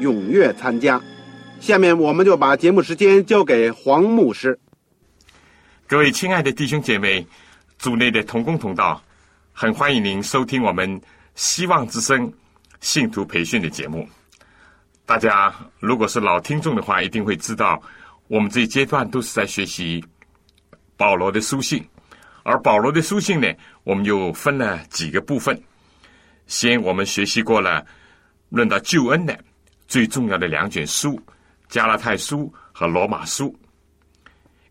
踊跃参加。下面我们就把节目时间交给黄牧师。各位亲爱的弟兄姐妹，组内的同工同道，很欢迎您收听我们希望之声信徒培训的节目。大家如果是老听众的话，一定会知道，我们这一阶段都是在学习保罗的书信。而保罗的书信呢，我们又分了几个部分。先我们学习过了论到救恩的最重要的两卷书《加拉太书》和《罗马书》。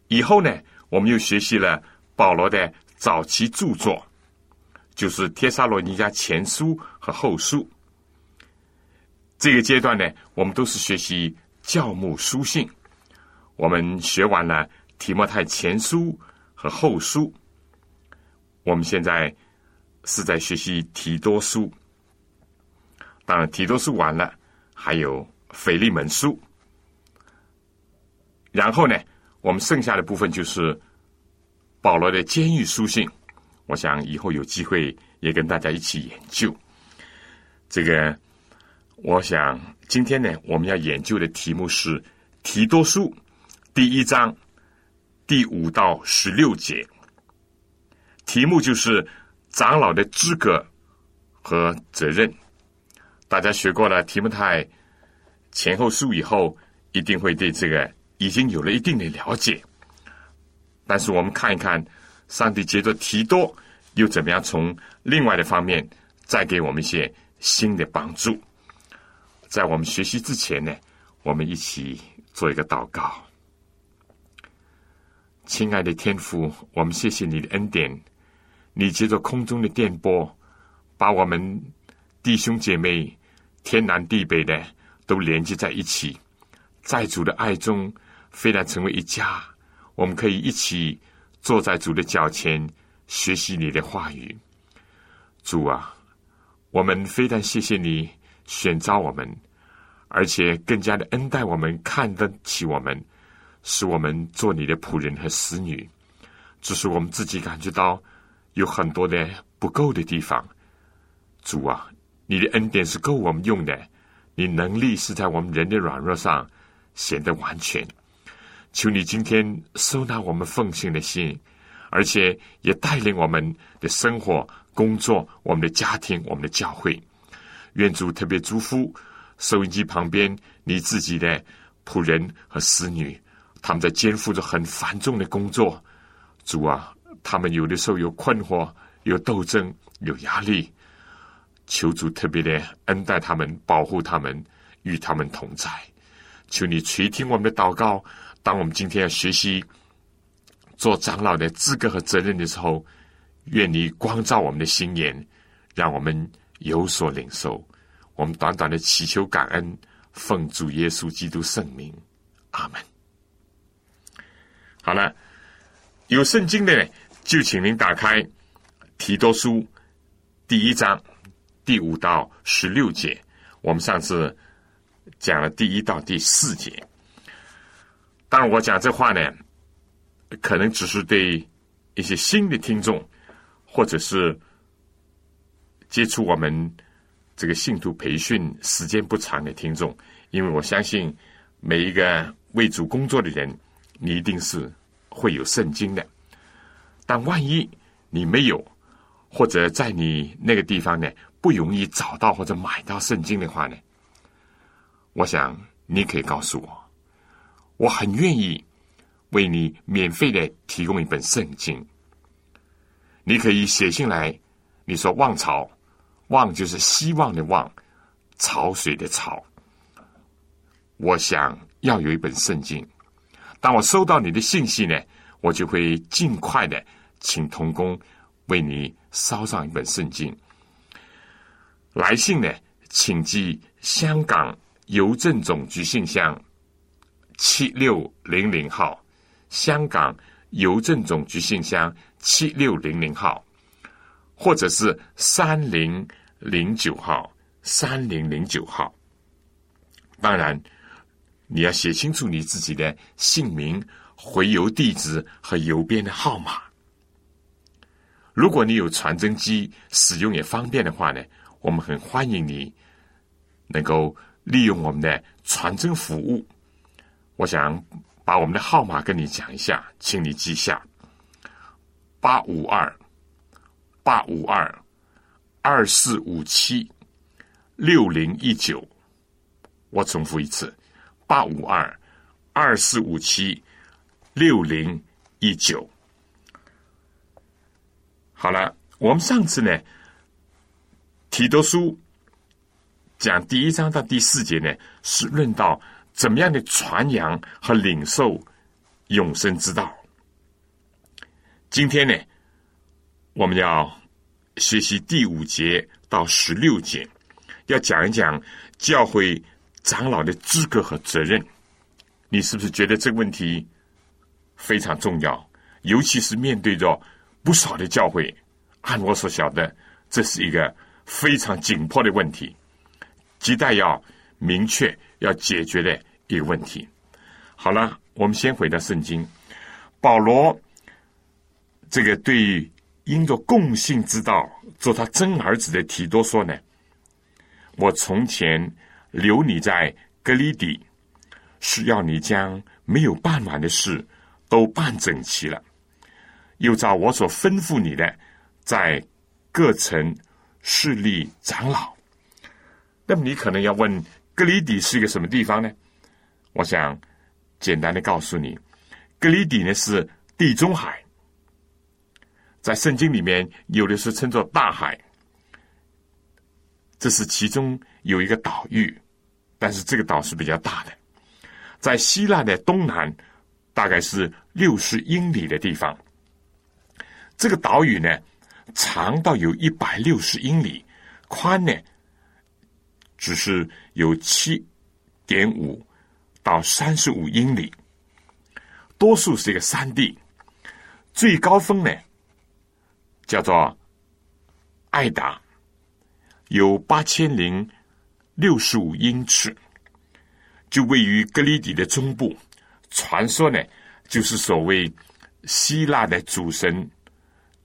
以后呢，我们又学习了保罗的早期著作，就是《帖撒罗尼迦前书》和《后书》。这个阶段呢，我们都是学习教牧书信。我们学完了《提摩太前书》和《后书》。我们现在是在学习提多书，当然提多书完了，还有腓利门书，然后呢，我们剩下的部分就是保罗的监狱书信。我想以后有机会也跟大家一起研究这个。我想今天呢，我们要研究的题目是提多书第一章第五到十六节。题目就是长老的资格和责任。大家学过了提摩太前后书以后，一定会对这个已经有了一定的了解。但是我们看一看，上帝接着提多又怎么样从另外的方面再给我们一些新的帮助。在我们学习之前呢，我们一起做一个祷告。亲爱的天父，我们谢谢你的恩典。你借着空中的电波，把我们弟兄姐妹天南地北的都连接在一起，在主的爱中，非然成为一家。我们可以一起坐在主的脚前，学习你的话语。主啊，我们非但谢谢你选召我们，而且更加的恩待我们，看得起我们，使我们做你的仆人和使女。只是我们自己感觉到。有很多的不够的地方，主啊，你的恩典是够我们用的，你能力是在我们人的软弱上显得完全。求你今天收纳我们奉献的心，而且也带领我们的生活、工作、我们的家庭、我们的教会。愿主特别祝福收音机旁边你自己的仆人和使女，他们在肩负着很繁重的工作。主啊。他们有的时候有困惑、有斗争、有压力，求主特别的恩待他们、保护他们、与他们同在。求你垂听我们的祷告。当我们今天要学习做长老的资格和责任的时候，愿你光照我们的心眼，让我们有所领受。我们短短的祈求感恩，奉主耶稣基督圣名，阿门。好了，有圣经的。就请您打开《提多书》第一章第五到十六节。我们上次讲了第一到第四节。当然，我讲这话呢，可能只是对一些新的听众，或者是接触我们这个信徒培训时间不长的听众，因为我相信每一个为主工作的人，你一定是会有圣经的。但万一你没有，或者在你那个地方呢不容易找到或者买到圣经的话呢，我想你可以告诉我，我很愿意为你免费的提供一本圣经。你可以写信来，你说“望潮”，“望”就是希望的“望”，潮水的“潮”。我想要有一本圣经。当我收到你的信息呢，我就会尽快的请童工为你捎上一本圣经。来信呢，请寄香港邮政总局信箱七六零零号，香港邮政总局信箱七六零零号，或者是三零零九号，三零零九号。当然。你要写清楚你自己的姓名、回邮地址和邮编的号码。如果你有传真机，使用也方便的话呢，我们很欢迎你能够利用我们的传真服务。我想把我们的号码跟你讲一下，请你记下：八五二八五二二四五七六零一九。我重复一次。八五二二四五七六零一九。好了，我们上次呢，提多书讲第一章到第四节呢，是论到怎么样的传扬和领受永生之道。今天呢，我们要学习第五节到十六节，要讲一讲教会。长老的资格和责任，你是不是觉得这个问题非常重要？尤其是面对着不少的教会，按我所晓得，这是一个非常紧迫的问题，亟待要明确、要解决的一个问题。好了，我们先回到圣经，保罗这个对因着共性之道做他真儿子的提多说呢，我从前。留你在格里底，是要你将没有办完的事都办整齐了。又照我所吩咐你的，在各城势力长老。那么你可能要问，格里底是一个什么地方呢？我想简单的告诉你，格里底呢是地中海，在圣经里面有的是称作大海，这是其中有一个岛屿。但是这个岛是比较大的，在希腊的东南，大概是六十英里的地方。这个岛屿呢，长到有一百六十英里，宽呢，只是有七点五到三十五英里。多数是一个山地，最高峰呢，叫做艾达，有八千零。六十五英尺，就位于格里底的中部。传说呢，就是所谓希腊的主神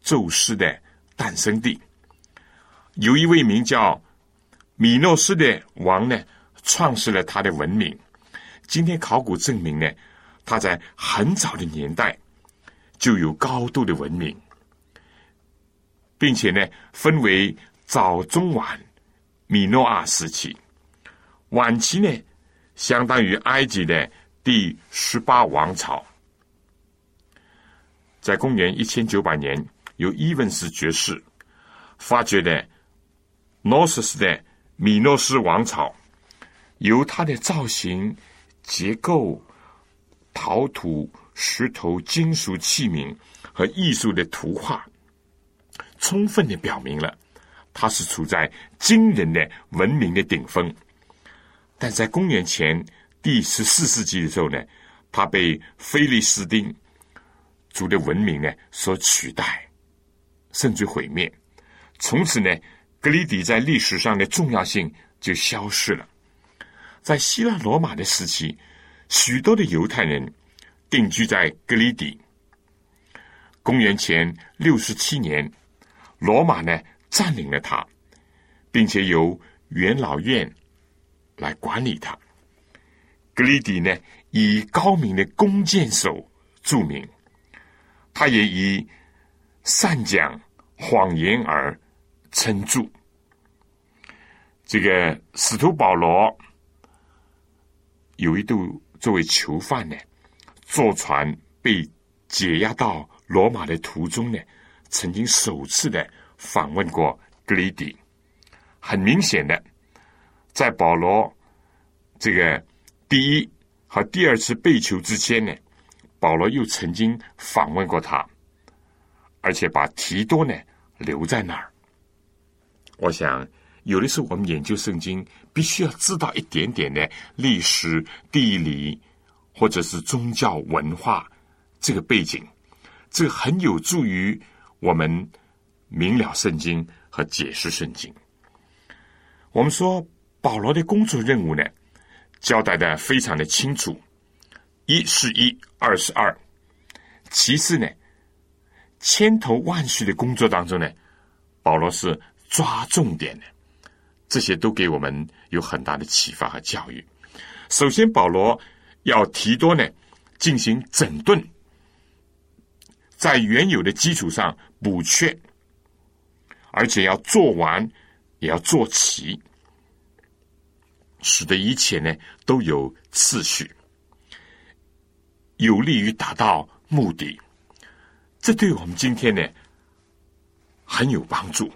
宙斯的诞生地。有一位名叫米诺斯的王呢，创始了他的文明。今天考古证明呢，他在很早的年代就有高度的文明，并且呢，分为早、中、晚。米诺阿时期，晚期呢，相当于埃及的第十八王朝。在公元一千九百年，由伊文斯爵士发掘的诺斯的米诺斯王朝，由它的造型、结构、陶土、石头、金属器皿和艺术的图画，充分的表明了。它是处在惊人的文明的顶峰，但在公元前第十四世纪的时候呢，它被菲利斯丁族的文明呢所取代，甚至毁灭。从此呢，格里底在历史上的重要性就消失了。在希腊罗马的时期，许多的犹太人定居在格里底。公元前六十七年，罗马呢。占领了它，并且由元老院来管理它。格里底呢，以高明的弓箭手著名，他也以善讲谎言而称著。这个使徒保罗有一度作为囚犯呢，坐船被解押到罗马的途中呢，曾经首次的访问过格里迪。很明显的，在保罗这个第一和第二次被囚之间呢，保罗又曾经访问过他，而且把提多呢留在那儿。我想，有的时候我们研究圣经，必须要知道一点点的历史、地理或者是宗教文化这个背景，这很有助于我们明了圣经和解释圣经。我们说保罗的工作任务呢，交代的非常的清楚，一是一，二是二。其次呢，千头万绪的工作当中呢，保罗是抓重点的，这些都给我们有很大的启发和教育。首先，保罗要提多呢进行整顿，在原有的基础上补缺，而且要做完。也要做齐，使得一切呢都有次序，有利于达到目的。这对我们今天呢很有帮助。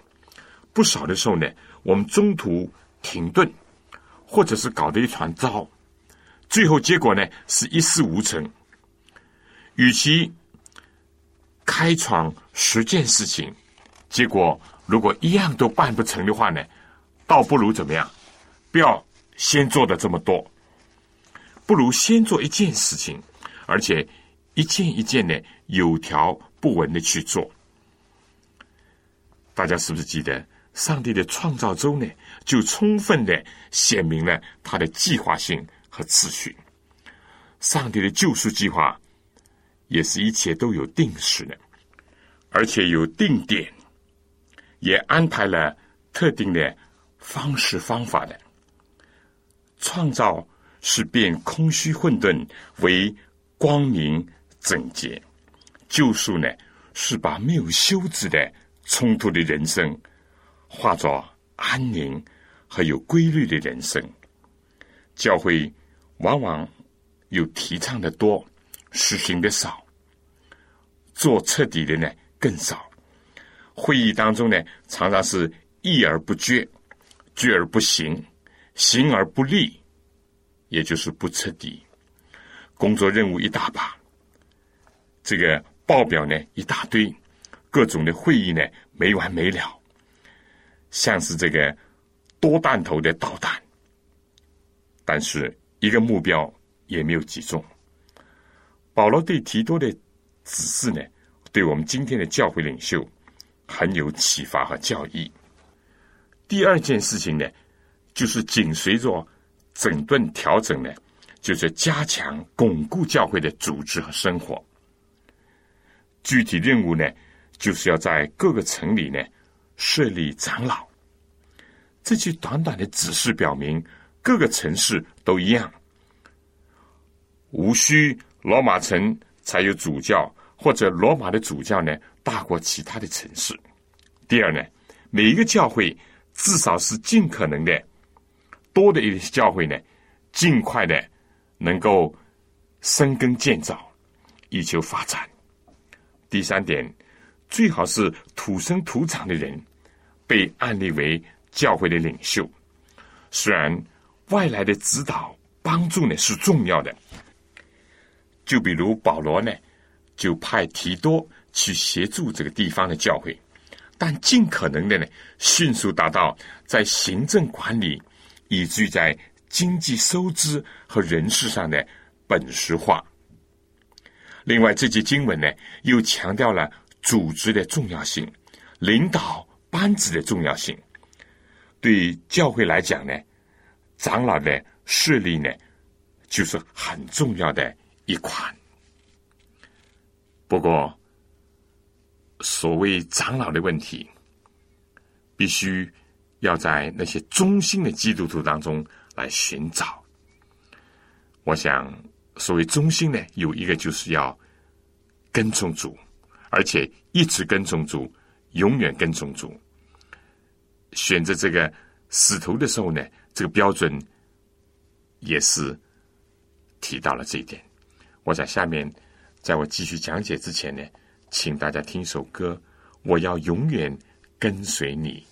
不少的时候呢，我们中途停顿，或者是搞得一团糟，最后结果呢是一事无成。与其开创十件事情，结果。如果一样都办不成的话呢，倒不如怎么样？不要先做的这么多，不如先做一件事情，而且一件一件的有条不紊的去做。大家是不是记得上帝的创造中呢，就充分的显明了他的计划性和次序？上帝的救赎计划也是一切都有定时的，而且有定点。也安排了特定的方式方法的创造，是变空虚混沌为光明整洁；救赎呢，是把没有休止的冲突的人生化作安宁和有规律的人生。教会往往有提倡的多，实行的少，做彻底的呢更少。会议当中呢，常常是议而不决，决而不行，行而不立，也就是不彻底。工作任务一大把，这个报表呢一大堆，各种的会议呢没完没了，像是这个多弹头的导弹，但是一个目标也没有击中。保罗对提多的指示呢，对我们今天的教会领袖。很有启发和教益。第二件事情呢，就是紧随着整顿调整呢，就是加强巩固教会的组织和生活。具体任务呢，就是要在各个城里呢设立长老。这句短短的指示表明，各个城市都一样，无需罗马城才有主教，或者罗马的主教呢。大过其他的城市。第二呢，每一个教会至少是尽可能的多的一些教会呢，尽快的能够生根建造，以求发展。第三点，最好是土生土长的人被安立为教会的领袖。虽然外来的指导帮助呢是重要的，就比如保罗呢，就派提多。去协助这个地方的教会，但尽可能的呢，迅速达到在行政管理以至于在经济收支和人事上的本实化。另外，这节经文呢，又强调了组织的重要性、领导班子的重要性。对教会来讲呢，长老的势力呢，就是很重要的一款。不过，所谓长老的问题，必须要在那些忠心的基督徒当中来寻找。我想，所谓忠心呢，有一个就是要跟从主，而且一直跟从主，永远跟从主。选择这个使徒的时候呢，这个标准也是提到了这一点。我在下面，在我继续讲解之前呢，请大家听一首歌，我要永远跟随你。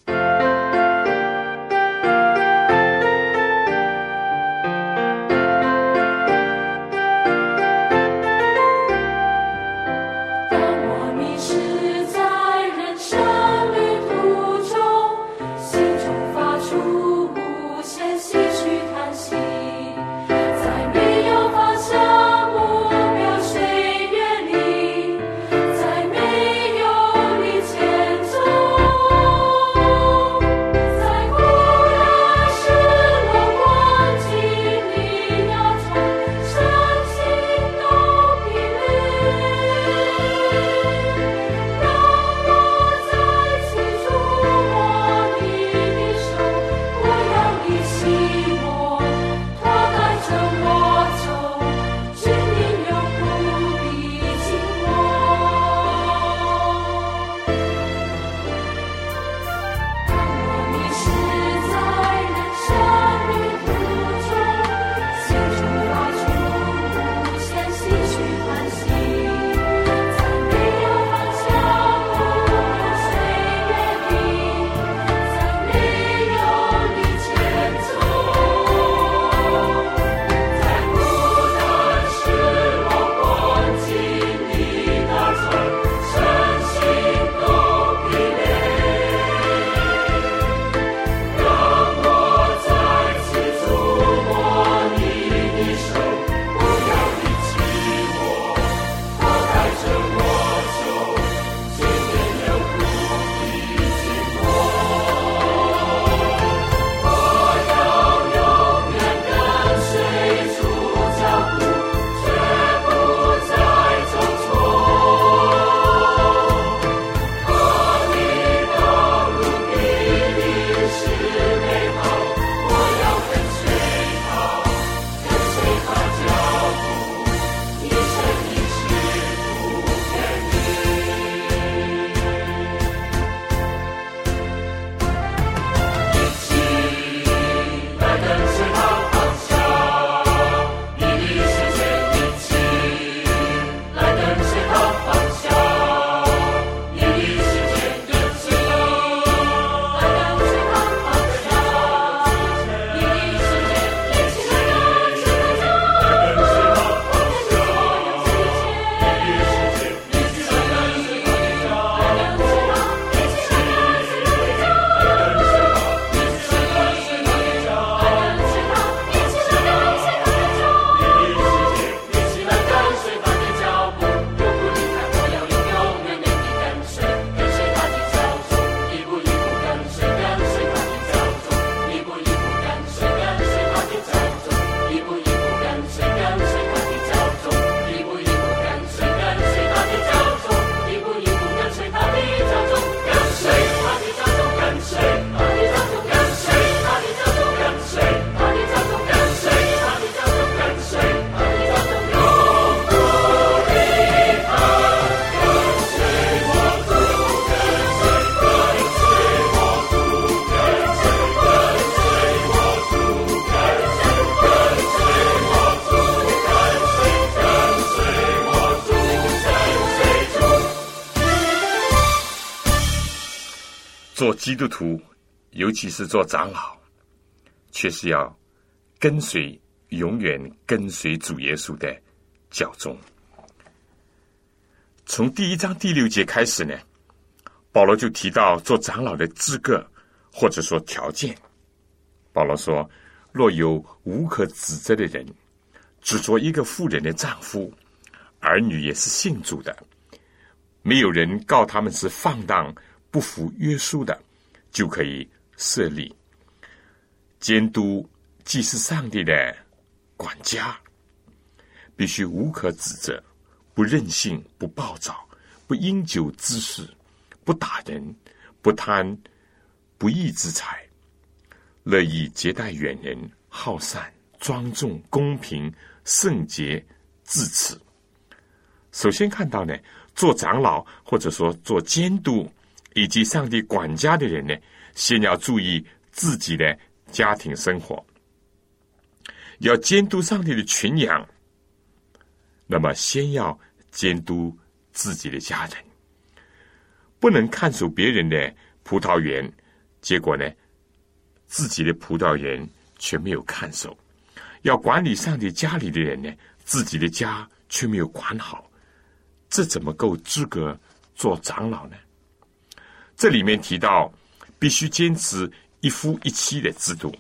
基督徒，尤其是做长老，却是要跟随，永远跟随主耶稣的教宗。从第一章第六节开始呢，保罗就提到做长老的资格或者说条件。保罗说：“若有无可指责的人，只做一个妇人的丈夫，儿女也是信主的，没有人告他们是放荡。”不服约束的，就可以设立监督，既是上帝的管家，必须无可指责，不任性，不暴躁，不因酒滋事，不打人，不贪不义之财，乐意接待远人，好善、庄重、公平、圣洁、至此。首先看到呢，做长老或者说做监督。以及上帝管家的人呢，先要注意自己的家庭生活，要监督上帝的群羊，那么先要监督自己的家人，不能看守别人的葡萄园，结果呢，自己的葡萄园却没有看守；要管理上帝家里的人呢，自己的家却没有管好，这怎么够资格做长老呢？这里面提到，必须坚持一夫一妻的制度。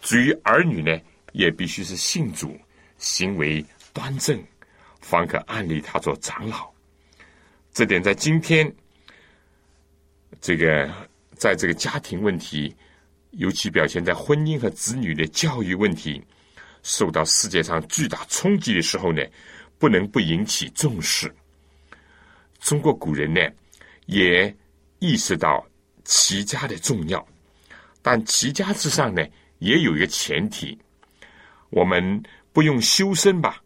至于儿女呢，也必须是信主、行为端正，方可安立他做长老。这点在今天，这个在这个家庭问题，尤其表现在婚姻和子女的教育问题，受到世界上巨大冲击的时候呢，不能不引起重视。中国古人呢，也意识到齐家的重要，但齐家之上呢？也有一个前提，我们不用修身吧，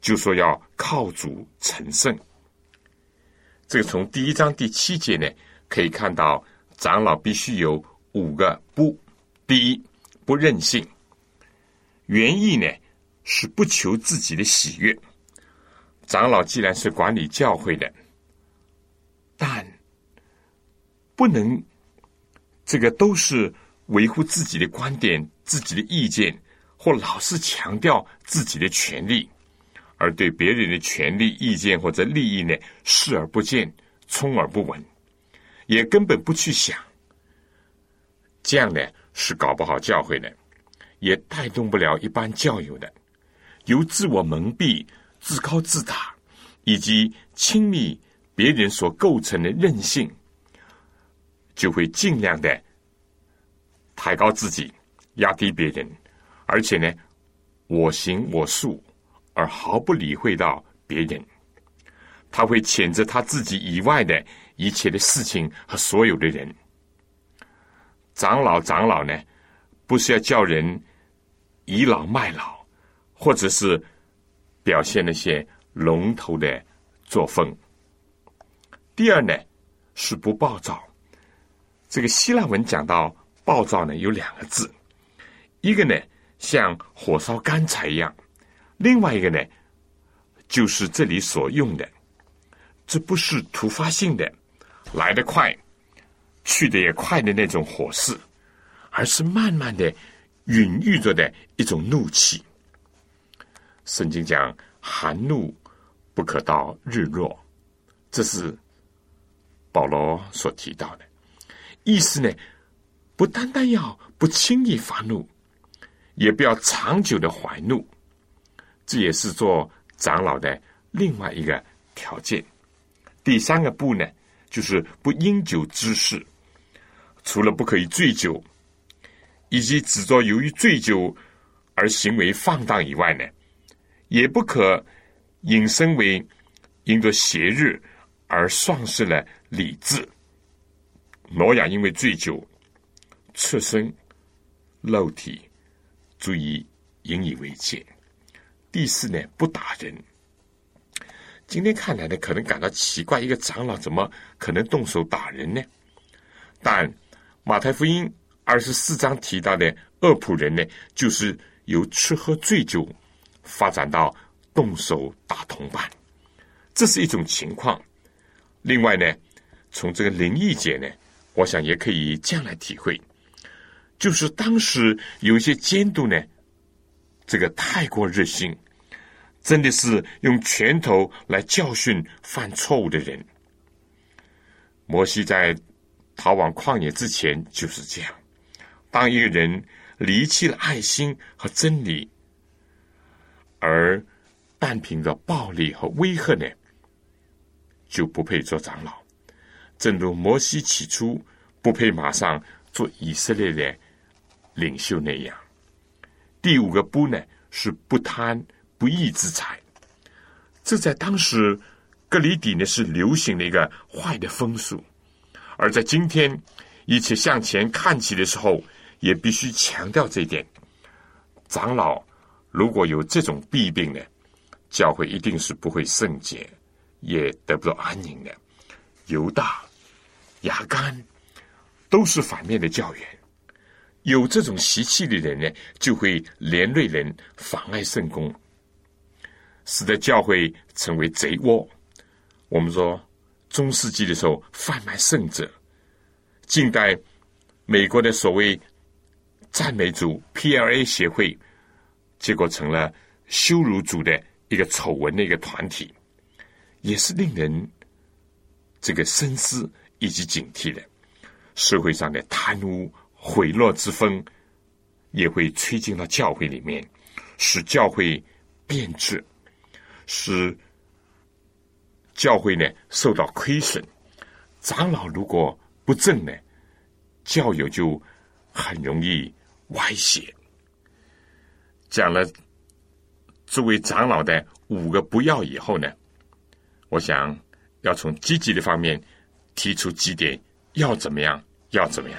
就说要靠主成圣。这个从第一章第七节呢，可以看到长老必须有五个不：第一，不任性；原意呢是不求自己的喜悦。长老既然是管理教会的，但不能这个都是。维护自己的观点、自己的意见，或老是强调自己的权利，而对别人的权利、意见或者利益呢视而不见、充耳不闻，也根本不去想，这样呢是搞不好教会的，也带动不了一般教友的，由自我蒙蔽、自高自大，以及亲密别人所构成的任性，就会尽量的。抬高自己，压低别人，而且呢，我行我素，而毫不理会到别人。他会谴责他自己以外的一切的事情和所有的人。长老，长老呢，不是要叫人倚老卖老，或者是表现那些龙头的作风。第二呢，是不暴躁。这个希腊文讲到。暴躁呢有两个字，一个呢像火烧干柴一样，另外一个呢就是这里所用的，这不是突发性的，来得快，去的也快的那种火势，而是慢慢的孕育着的一种怒气。圣经讲寒怒不可到日落，这是保罗所提到的意思呢。不单单要不轻易发怒，也不要长久的怀怒，这也是做长老的另外一个条件。第三个不呢，就是不饮酒滋事，除了不可以醉酒，以及只做由于醉酒而行为放荡以外呢，也不可引申为因着邪日而丧失了理智。挪亚因为醉酒。侧身，肉体，注意引以为戒。第四呢，不打人。今天看来呢，可能感到奇怪，一个长老怎么可能动手打人呢？但马太福音二十四章提到的恶仆人呢，就是由吃喝醉酒发展到动手打同伴，这是一种情况。另外呢，从这个灵异节呢，我想也可以这样来体会。就是当时有一些监督呢，这个太过热心，真的是用拳头来教训犯错误的人。摩西在逃往旷野之前就是这样：当一个人离弃了爱心和真理，而单凭着暴力和威吓呢，就不配做长老。正如摩西起初不配马上做以色列的。领袖那样，第五个不呢是不贪不义之财，这在当时格里底呢是流行的一个坏的风俗，而在今天一切向前看齐的时候，也必须强调这一点。长老如果有这种弊病呢，教会一定是不会圣洁，也得不到安宁的。犹大、雅干都是反面的教员。有这种习气的人呢，就会连累人，妨碍圣功。使得教会成为贼窝。我们说中世纪的时候贩卖圣者，近代美国的所谓赞美主 P.L.A 协会，结果成了羞辱主的一个丑闻的一个团体，也是令人这个深思以及警惕的。社会上的贪污毁落之风也会吹进到教会里面，使教会变质，使教会呢受到亏损。长老如果不正呢，教友就很容易歪斜。讲了作为长老的五个不要以后呢，我想要从积极的方面提出几点。要怎么样？要怎么样？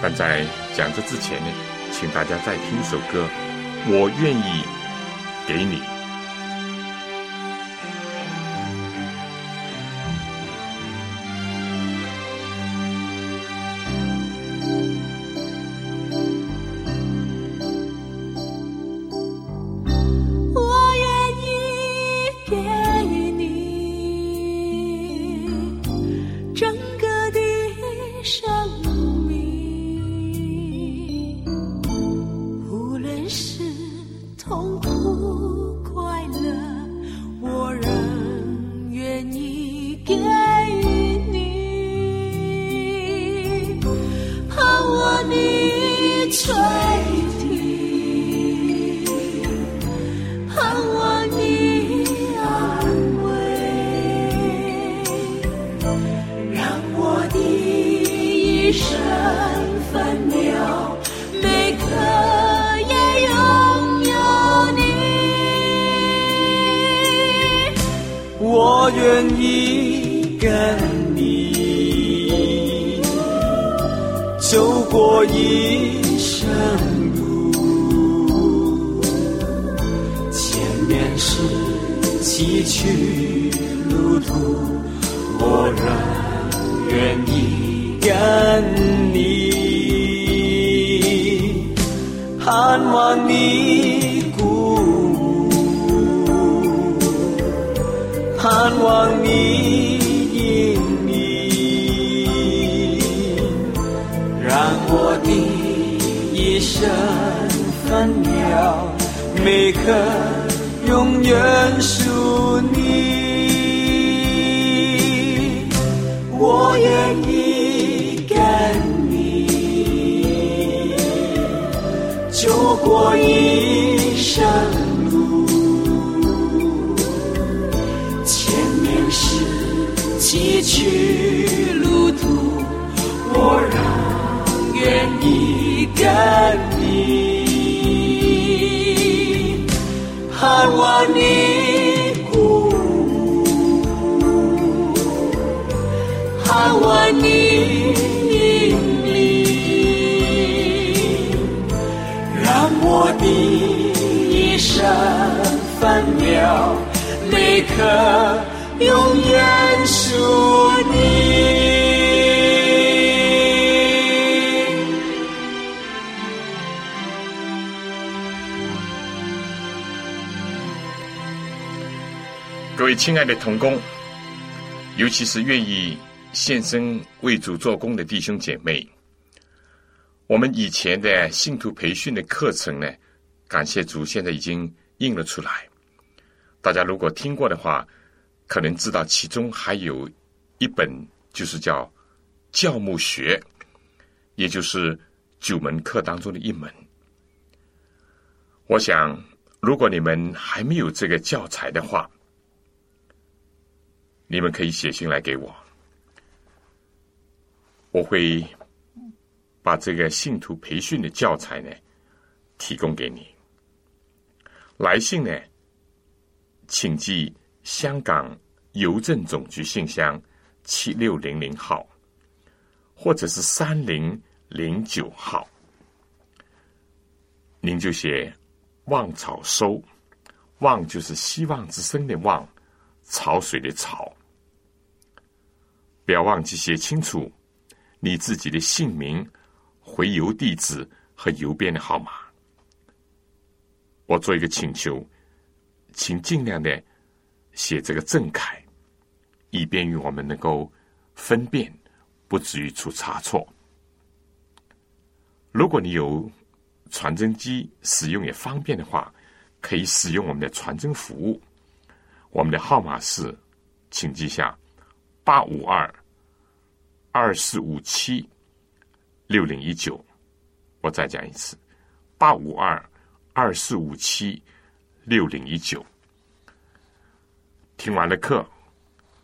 但在讲这之前呢，请大家再听一首歌。我愿意给你。欢你等你，盼望你顾，盼望你引领，让我的一生分秒每颗永远属。亲爱的同工，尤其是愿意献身为主做工的弟兄姐妹，我们以前的信徒培训的课程呢，感谢主，现在已经印了出来。大家如果听过的话，可能知道其中还有一本，就是叫《教牧学》，也就是九门课当中的一门。我想，如果你们还没有这个教材的话，你们可以写信来给我，我会把这个信徒培训的教材呢提供给你。来信呢？请寄香港邮政总局信箱七六零零号，或者是三零零九号。您就写“望草收”，“望”就是希望之声的“望”，潮水的“潮”。不要忘记写清楚你自己的姓名、回邮地址和邮编的号码。我做一个请求。请尽量的写这个正楷，以便于我们能够分辨，不至于出差错。如果你有传真机使用也方便的话，可以使用我们的传真服务。我们的号码是，请记下八五二二四五七六零一九。我再讲一次，八五二二四五七六零一九。听完了课，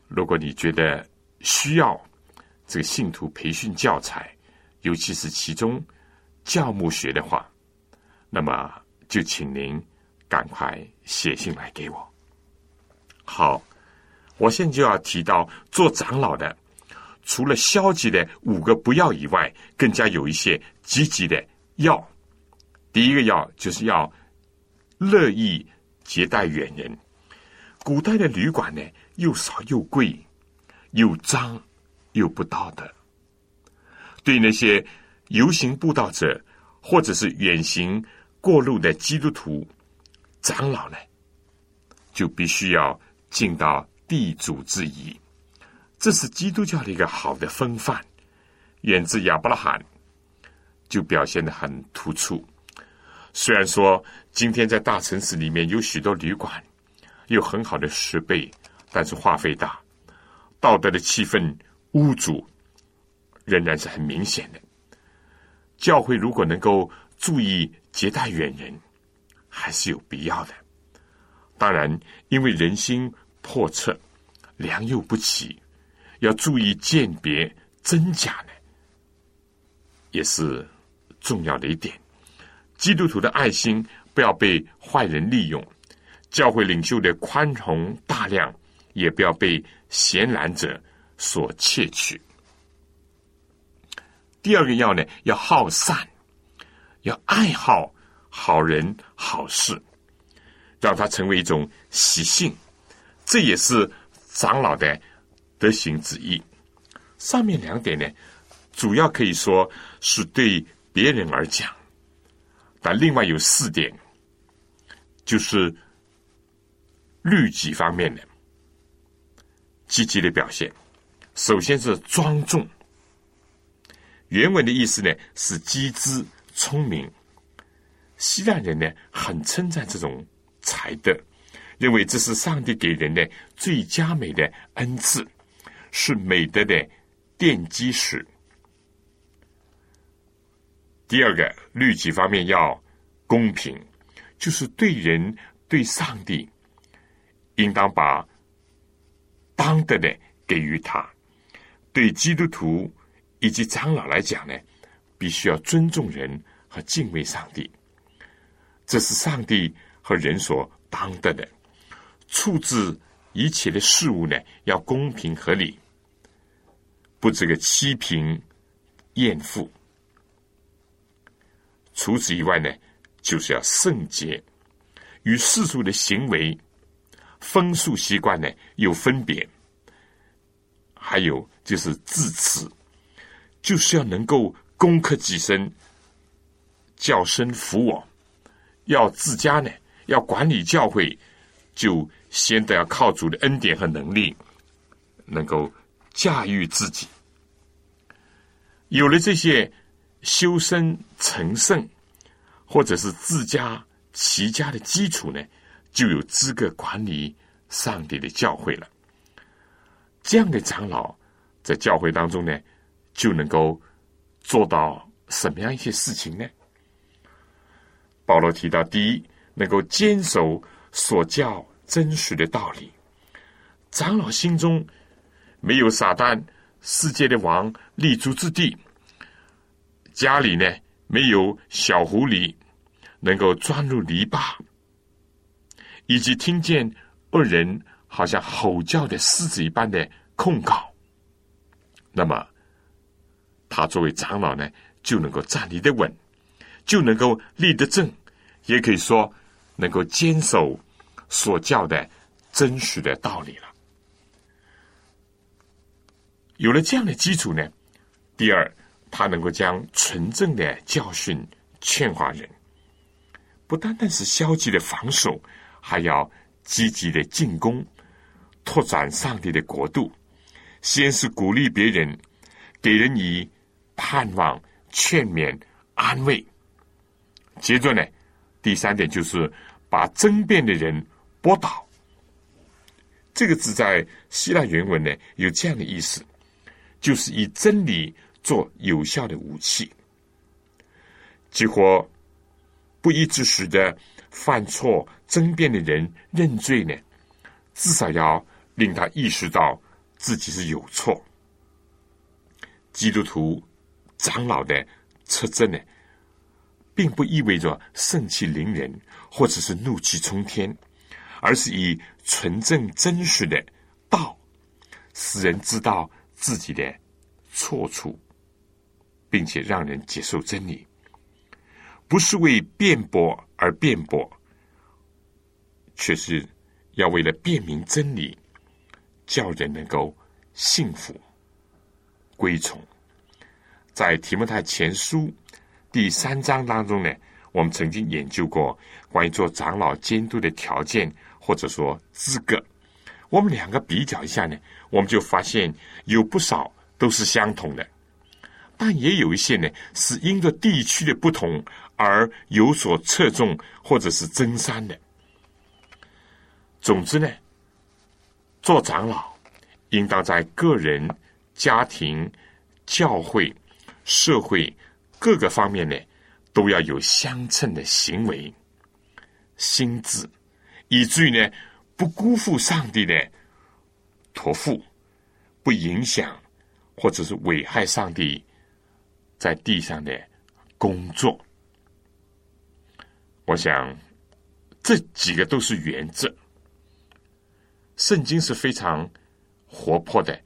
如果你觉得需要这个信徒培训教材，尤其是其中教牧学的话，那么就请您赶快写信来给我。好，我现在就要提到做长老的，除了消极的五个不要以外，更加有一些积极的要。第一个要就是要乐意接待远人。古代的旅馆呢，又少又贵，又脏又不道德。对那些游行布道者或者是远行过路的基督徒长老呢，就必须要。尽到地主之谊，这是基督教的一个好的风范，源自亚伯拉罕，就表现的很突出。虽然说今天在大城市里面有许多旅馆，有很好的设备，但是花费大，道德的气氛污浊，仍然是很明显的。教会如果能够注意接待远人，还是有必要的。当然，因为人心叵测，良莠不齐，要注意鉴别真假呢，也是重要的一点。基督徒的爱心不要被坏人利用，教会领袖的宽宏大量也不要被闲懒者所窃取。第二个要呢，要好善，要爱好好人好事。让它成为一种习性，这也是长老的德行之一。上面两点呢，主要可以说是对别人而讲，但另外有四点，就是律己方面的积极的表现。首先是庄重，原文的意思呢是机智聪明。希腊人呢很称赞这种。才德，认为这是上帝给人的最佳美的恩赐，是美德的奠基石。第二个律己方面要公平，就是对人对上帝，应当把当得的给予他；对基督徒以及长老来讲呢，必须要尊重人和敬畏上帝。这是上帝。和人所当得的，处置一切的事物呢，要公平合理，不这个欺贫厌富。除此以外呢，就是要圣洁，与世俗的行为、风俗习惯呢有分别。还有就是自持，就是要能够攻克己身，教身服我，要自家呢。要管理教会，就先得要靠主的恩典和能力，能够驾驭自己。有了这些修身成圣，或者是自家齐家的基础呢，就有资格管理上帝的教会了。这样的长老在教会当中呢，就能够做到什么样一些事情呢？保罗提到，第一。能够坚守所教真实的道理，长老心中没有撒旦世界的王立足之地，家里呢没有小狐狸能够钻入篱笆，以及听见恶人好像吼叫的狮子一般的控告，那么他作为长老呢就能够站立的稳，就能够立得正，也可以说。能够坚守所教的真实的道理了。有了这样的基础呢，第二，他能够将纯正的教训劝化人，不单单是消极的防守，还要积极的进攻，拓展上帝的国度。先是鼓励别人，给人以盼望、劝勉、安慰。接着呢，第三点就是把争辩的人驳倒。这个字在希腊原文呢有这样的意思，就是以真理做有效的武器，几乎不一致使得犯错争辩的人认罪呢，至少要令他意识到自己是有错。基督徒长老的出征呢？并不意味着盛气凌人，或者是怒气冲天，而是以纯正真实的道，使人知道自己的错处，并且让人接受真理，不是为辩驳而辩驳，却是要为了辨明真理，叫人能够幸福归从。在提摩太前书。第三章当中呢，我们曾经研究过关于做长老监督的条件或者说资格。我们两个比较一下呢，我们就发现有不少都是相同的，但也有一些呢是因着地区的不同而有所侧重或者是增删的。总之呢，做长老应当在个人、家庭、教会、社会。各个方面呢，都要有相称的行为、心智，以至于呢，不辜负上帝的托付，不影响或者是危害上帝在地上的工作。我想这几个都是原则。圣经是非常活泼的、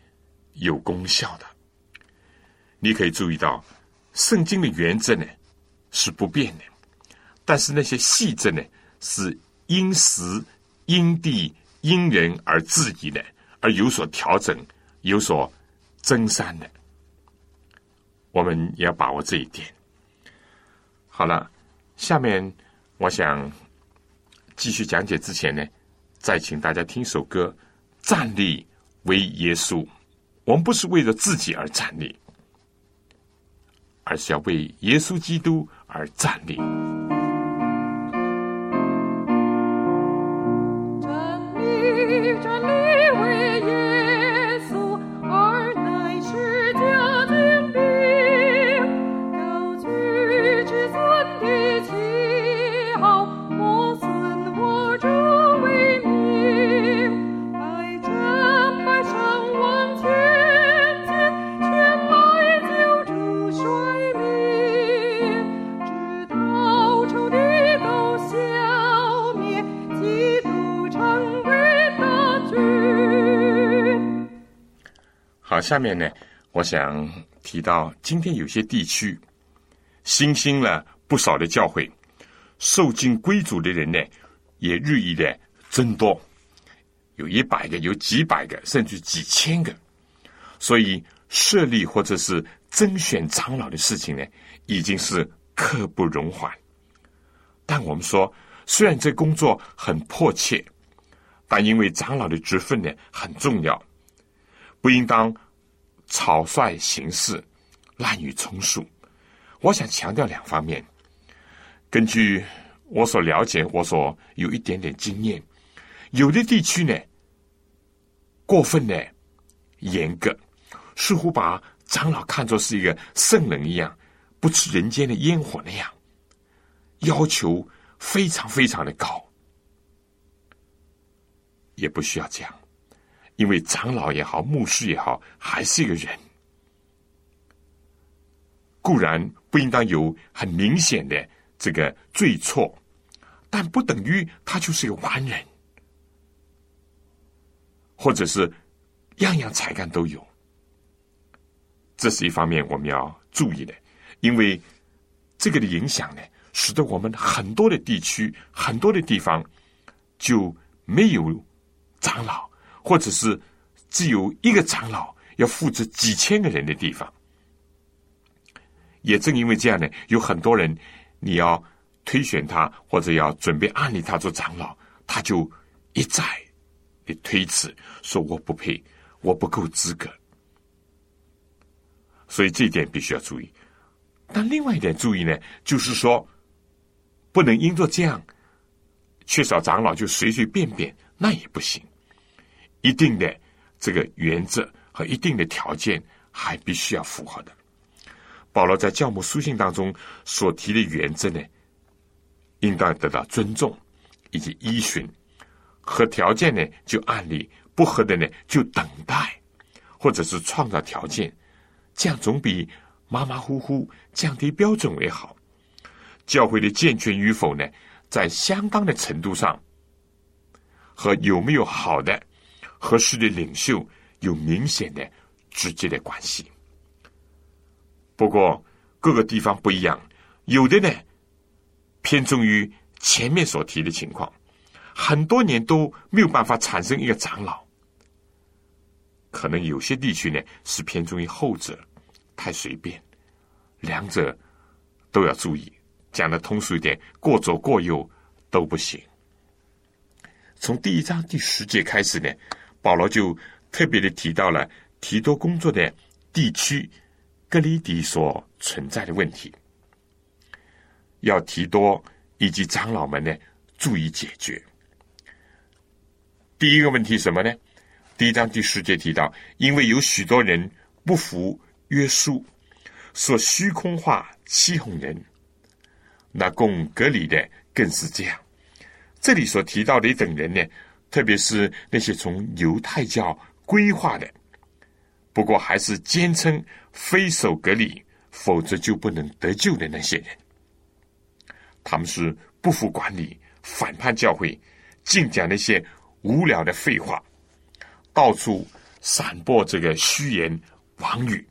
有功效的。你可以注意到。圣经的原则呢是不变的，但是那些细则呢是因时、因地、因人而质疑的，而有所调整、有所增删的。我们也要把握这一点。好了，下面我想继续讲解之前呢，再请大家听首歌：站立为耶稣。我们不是为了自己而站立。而是要为耶稣基督而站立。好下面呢，我想提到今天有些地区新兴了不少的教会，受尽归主的人呢也日益的增多，有一百个，有几百个，甚至几千个。所以设立或者是甄选长老的事情呢，已经是刻不容缓。但我们说，虽然这工作很迫切，但因为长老的职分呢很重要，不应当。草率行事，滥竽充数。我想强调两方面。根据我所了解，我所有一点点经验，有的地区呢，过分的严格，似乎把长老看作是一个圣人一样，不吃人间的烟火那样，要求非常非常的高，也不需要这样。因为长老也好，牧师也好，还是一个人，固然不应当有很明显的这个罪错，但不等于他就是一个完人，或者是样样才干都有。这是一方面我们要注意的，因为这个的影响呢，使得我们很多的地区、很多的地方就没有长老。或者是只有一个长老要负责几千个人的地方，也正因为这样呢，有很多人你要推选他或者要准备安立他做长老，他就一再的推辞，说我不配，我不够资格。所以这一点必须要注意。但另外一点注意呢，就是说，不能因着这样缺少长老就随随便便，那也不行。一定的这个原则和一定的条件还必须要符合的。保罗在教母书信当中所提的原则呢，应当得到尊重以及依循，和条件呢就按例不合的呢就等待，或者是创造条件，这样总比马马虎虎降低标准为好。教会的健全与否呢，在相当的程度上和有没有好的。和势力领袖有明显的、直接的关系。不过各个地方不一样，有的呢偏重于前面所提的情况，很多年都没有办法产生一个长老。可能有些地区呢是偏重于后者，太随便，两者都要注意。讲的通俗一点，过左过右都不行。从第一章第十节开始呢。保罗就特别的提到了提多工作的地区格里迪所存在的问题，要提多以及长老们呢注意解决。第一个问题什么呢？第一章第十节提到，因为有许多人不服约束，说虚空话欺哄人，那供格里的更是这样。这里所提到的一等人呢？特别是那些从犹太教规划的，不过还是坚称非守隔离，否则就不能得救的那些人，他们是不服管理、反叛教会，净讲那些无聊的废话，到处散播这个虚言妄语，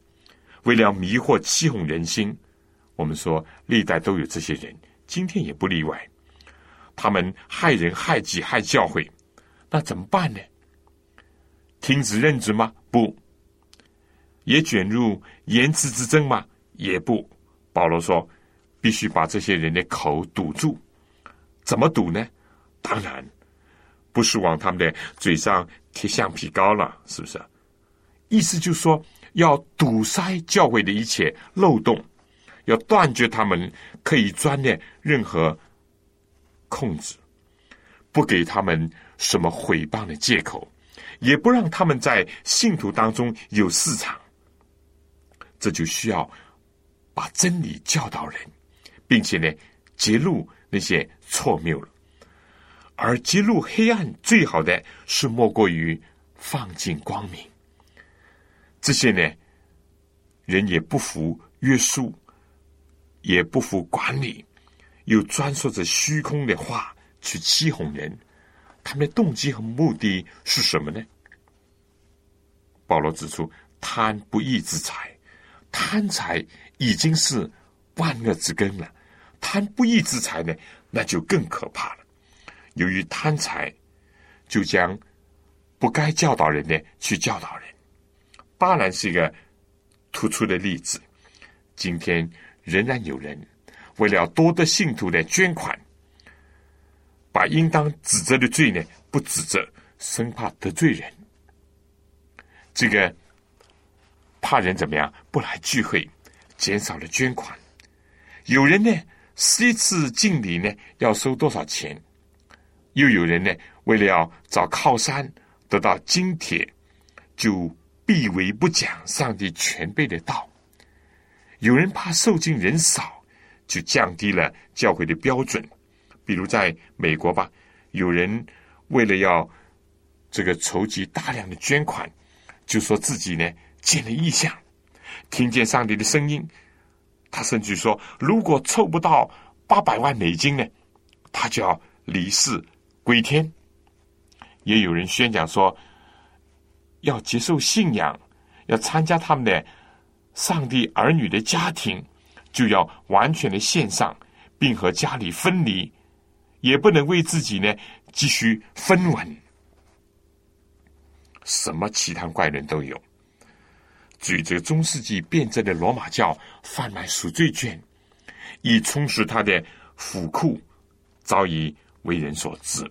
为了迷惑欺哄人心。我们说历代都有这些人，今天也不例外。他们害人害己害教会。那怎么办呢？停止任职吗？不。也卷入言辞之争吗？也不。保罗说，必须把这些人的口堵住。怎么堵呢？当然，不是往他们的嘴上贴橡皮膏了，是不是？意思就是说，要堵塞教会的一切漏洞，要断绝他们可以钻的任何控制，不给他们。什么毁谤的借口，也不让他们在信徒当中有市场。这就需要把真理教导人，并且呢，揭露那些错谬了。而揭露黑暗最好的是莫过于放进光明。这些呢，人也不服约束，也不服管理，又专说着虚空的话去欺哄人。他们的动机和目的是什么呢？保罗指出，贪不义之财，贪财已经是万恶之根了。贪不义之财呢，那就更可怕了。由于贪财，就将不该教导人的去教导人。巴兰是一个突出的例子。今天仍然有人为了多得信徒的捐款。把应当指责的罪呢，不指责，生怕得罪人。这个怕人怎么样？不来聚会，减少了捐款。有人呢，一次敬礼呢，要收多少钱？又有人呢，为了要找靠山，得到津贴，就避为不讲上帝全备的道。有人怕受敬人少，就降低了教会的标准。比如在美国吧，有人为了要这个筹集大量的捐款，就说自己呢见了异象，听见上帝的声音。他甚至说，如果凑不到八百万美金呢，他就要离世归天。也有人宣讲说，要接受信仰，要参加他们的上帝儿女的家庭，就要完全的献上，并和家里分离。也不能为自己呢继续分文，什么奇谈怪论都有。举这中世纪辩证的罗马教贩卖赎罪券，以充实他的府库，早已为人所知。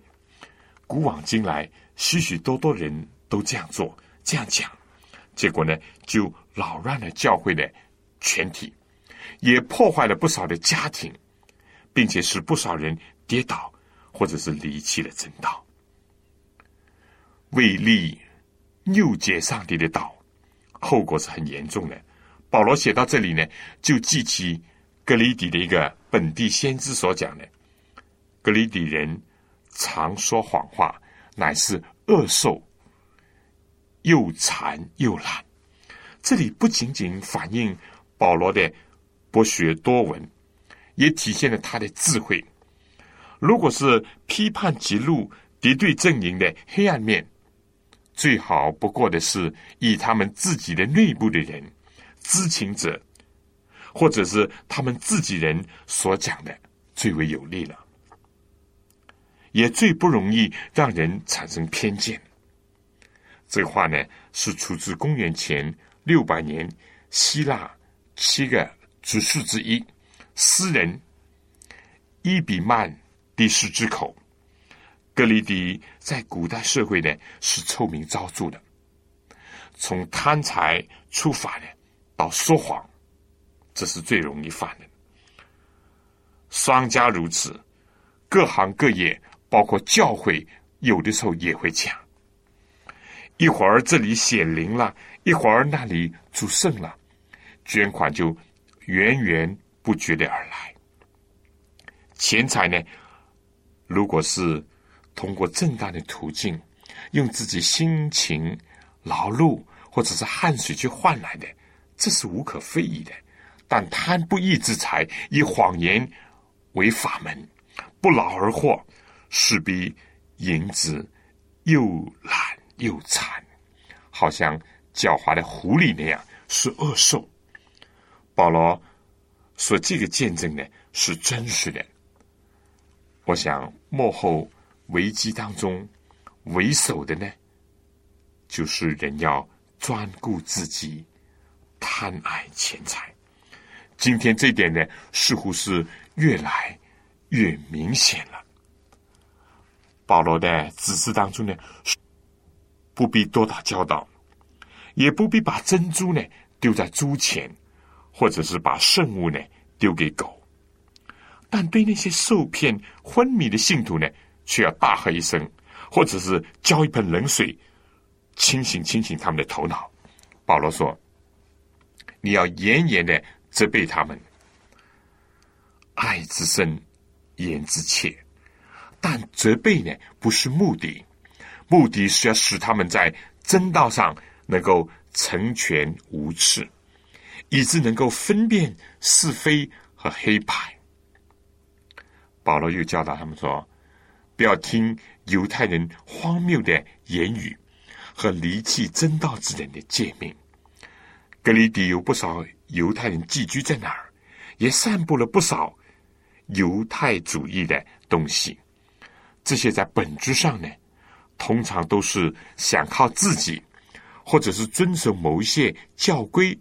古往今来，许许多多人都这样做、这样讲，结果呢，就扰乱了教会的全体，也破坏了不少的家庭，并且使不少人跌倒，或者是离弃了正道，为利诱解上帝的道，后果是很严重的。保罗写到这里呢，就记起格里底的一个本地先知所讲的：格里底人常说谎话，乃是恶兽，又馋又懒。这里不仅仅反映保罗的博学多闻，也体现了他的智慧。如果是批判揭露敌对阵营的黑暗面，最好不过的是以他们自己的内部的人。知情者，或者是他们自己人所讲的最为有利了，也最不容易让人产生偏见。这话呢，是出自公元前六百年希腊七个主事之一诗人伊比曼的士之口。格里迪在古代社会呢是臭名昭著的，从贪财出发呢。到说谎，这是最容易犯的。商家如此，各行各业，包括教会，有的时候也会讲。一会儿这里显灵了，一会儿那里主圣了，捐款就源源不绝的而来。钱财呢，如果是通过正当的途径，用自己辛勤劳碌或者是汗水去换来的。这是无可非议的，但贪不义之财，以谎言为法门，不劳而获，势必引子又懒又馋，好像狡猾的狐狸那样，是恶兽。保罗说这个见证呢是真实的。我想幕后危机当中为首的呢，就是人要专顾自己。贪爱钱财，今天这点呢，似乎是越来越明显了。保罗的指示当中呢，不必多打交道，也不必把珍珠呢丢在猪前，或者是把圣物呢丢给狗。但对那些受骗昏迷的信徒呢，却要大喝一声，或者是浇一盆冷水，清醒清醒他们的头脑。保罗说。你要严严的责备他们，爱之深，言之切。但责备呢，不是目的，目的是要使他们在真道上能够成全无耻，以致能够分辨是非和黑白。保罗又教导他们说：不要听犹太人荒谬的言语和离弃真道之人的诫命。格里底有不少犹太人寄居在那儿，也散布了不少犹太主义的东西。这些在本质上呢，通常都是想靠自己，或者是遵守某一些教规，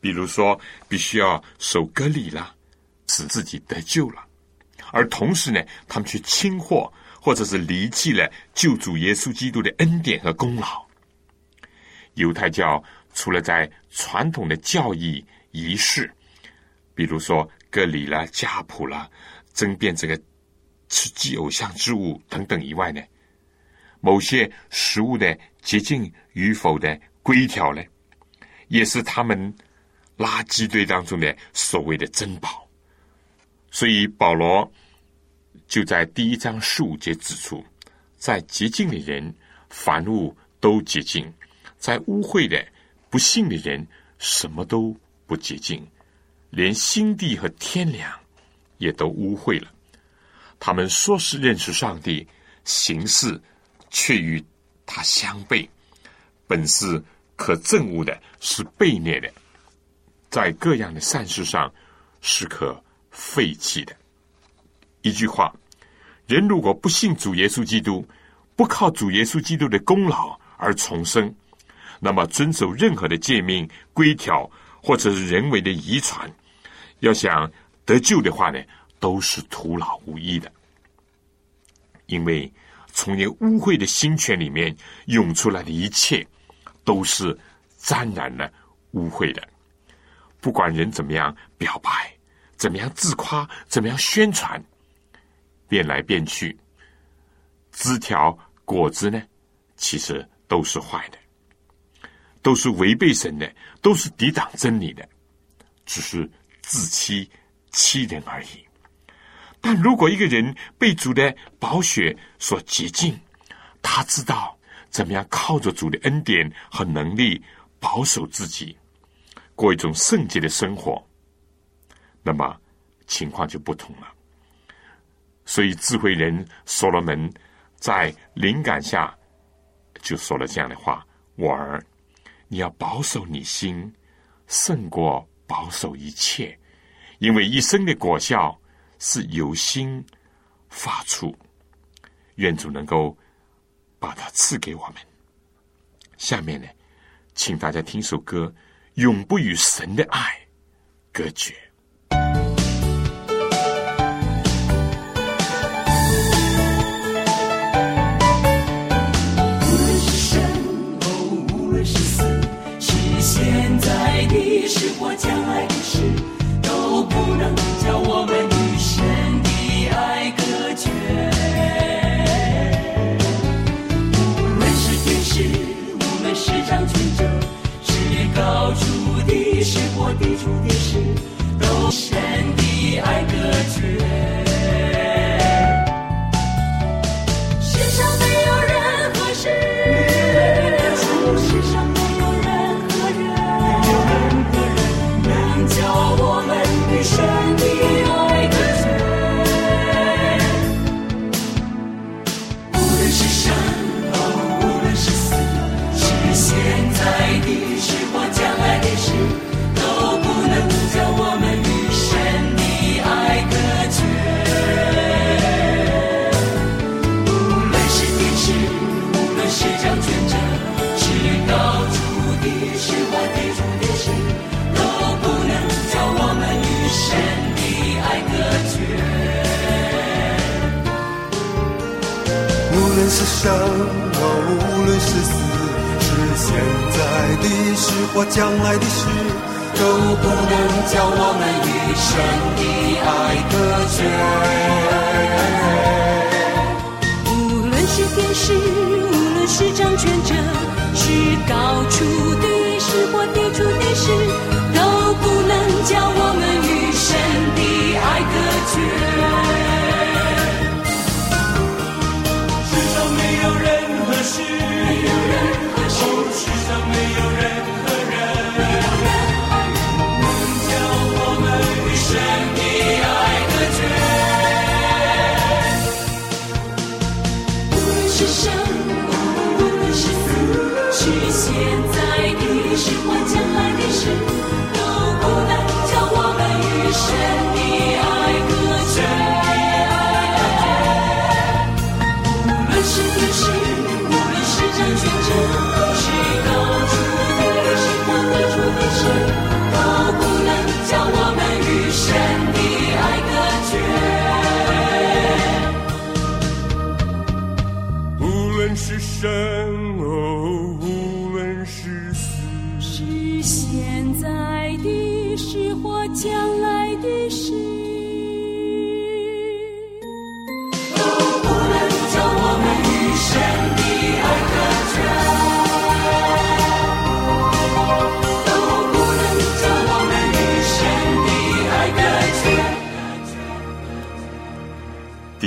比如说必须要守割礼了，使自己得救了。而同时呢，他们却轻获或者是离弃了救主耶稣基督的恩典和功劳。犹太教。除了在传统的教义仪式，比如说割礼了、家谱了、争辩这个吃祭偶像之物等等以外呢，某些食物的洁净与否的规条呢，也是他们垃圾堆当中的所谓的珍宝。所以保罗就在第一章十五节指出，在洁净的人，凡物都洁净；在污秽的。不信的人什么都不洁净，连心地和天良也都污秽了。他们说是认识上帝，行事却与他相悖。本是可憎恶的，是悖逆的，在各样的善事上是可废弃的。一句话，人如果不信主耶稣基督，不靠主耶稣基督的功劳而重生。那么，遵守任何的诫命规条，或者是人为的遗传，要想得救的话呢，都是徒劳无益的。因为从你污秽的心泉里面涌出来的一切，都是沾染了污秽的。不管人怎么样表白，怎么样自夸，怎么样宣传，变来变去，枝条果子呢，其实都是坏的，都是违背神的，都是抵挡真理的，只是自欺欺人而已。但如果一个人被主的宝血所洁净，他知道怎么样靠着主的恩典和能力保守自己。过一种圣洁的生活，那么情况就不同了。所以智慧人所罗门在灵感下就说了这样的话：“我儿，你要保守你心，胜过保守一切，因为一生的果效是由心发出。愿主能够把它赐给我们。”下面呢，请大家听首歌。永不与神的爱隔绝。是或将来的事，都不能叫我们与神的爱隔绝。无论是天使，我们是掌权者，是高处的是或低处的生哦，无论是死，是现在的事或将来的事，都不能将我们一生的爱隔绝。无论是天使，无论是掌权者，是高处的事或低处的事，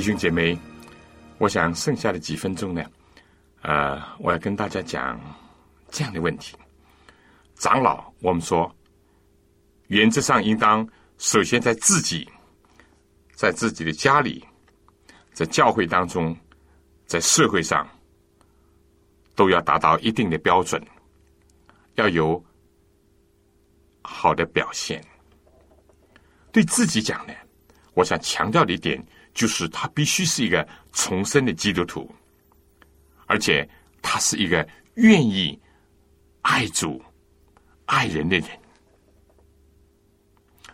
弟兄姐妹，我想剩下的几分钟呢，呃，我要跟大家讲这样的问题。长老，我们说，原则上应当首先在自己，在自己的家里，在教会当中，在社会上，都要达到一定的标准，要有好的表现。对自己讲呢，我想强调的一点就是，他必须是一个重生的基督徒，而且他是一个愿意爱主、爱人的人。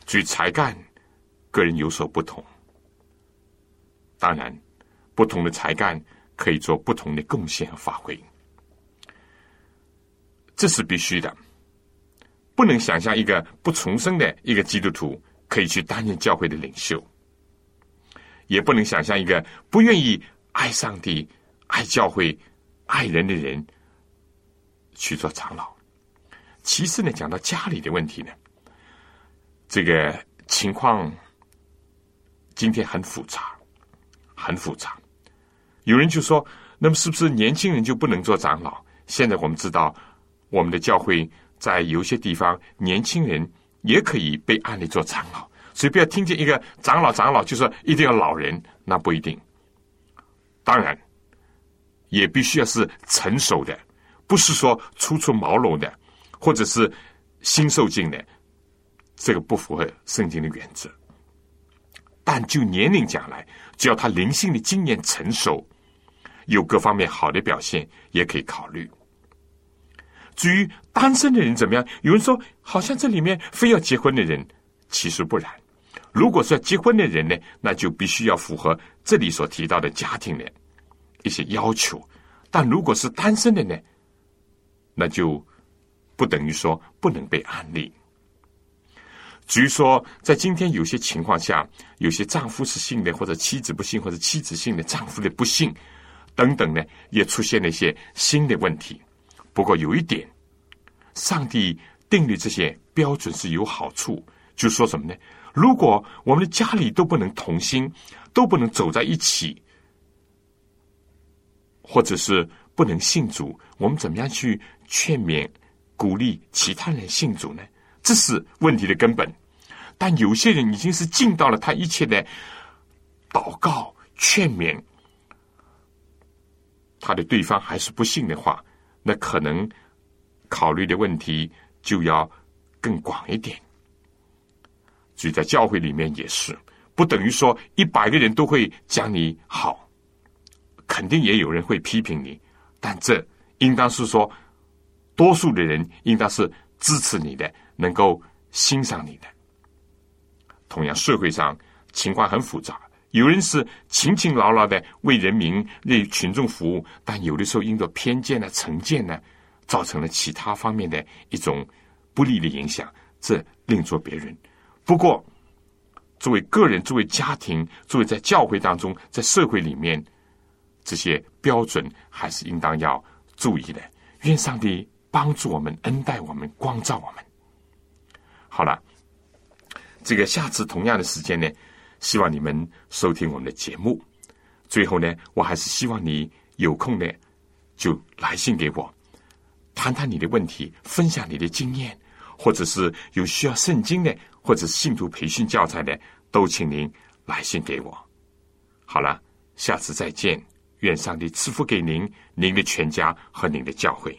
至于才干，个人有所不同。当然，不同的才干可以做不同的贡献和发挥。这是必须的，不能想象一个不重生的一个基督徒可以去担任教会的领袖，也不能想象一个不愿意爱上帝、爱教会、爱人的人去做长老。其次呢，讲到家里的问题呢，这个情况今天很复杂，很复杂。有人就说，那么是不是年轻人就不能做长老？现在我们知道。我们的教会，在有些地方，年轻人也可以被安立做长老，所以不要听见一个长老，长老就说一定要老人，那不一定。当然，也必须要是成熟的，不是说初出茅庐的，或者是新受敬的，这个不符合圣经的原则。但就年龄讲来，只要他灵性的经验成熟，有各方面好的表现，也可以考虑。至于单身的人怎么样？有人说，好像这里面非要结婚的人，其实不然。如果说结婚的人呢，那就必须要符合这里所提到的家庭的一些要求。但如果是单身的呢，那就不等于说不能被安利。至于说，在今天有些情况下，有些丈夫是信的，或者妻子不信，或者妻子信的，丈夫的不信等等呢，也出现了一些新的问题。不过有一点，上帝定的这些标准是有好处，就说什么呢？如果我们的家里都不能同心，都不能走在一起，或者是不能信主，我们怎么样去劝勉、鼓励其他人信主呢？这是问题的根本。但有些人已经是尽到了他一切的祷告、劝勉，他的对方还是不信的话。那可能考虑的问题就要更广一点。所以在教会里面也是，不等于说一百个人都会讲你好，肯定也有人会批评你，但这应当是说，多数的人应当是支持你的，能够欣赏你的。同样，社会上情况很复杂。有人是勤勤劳劳的为人民、为群众服务，但有的时候因着偏见呢、成见呢，造成了其他方面的一种不利的影响，这另作别论。不过，作为个人、作为家庭、作为在教会当中、在社会里面，这些标准还是应当要注意的。愿上帝帮助我们、恩待我们、光照我们。好了，这个下次同样的时间呢？希望你们收听我们的节目。最后呢，我还是希望你有空呢，就来信给我，谈谈你的问题，分享你的经验，或者是有需要圣经的，或者是信徒培训教材的，都请您来信给我。好了，下次再见。愿上帝赐福给您、您的全家和您的教会。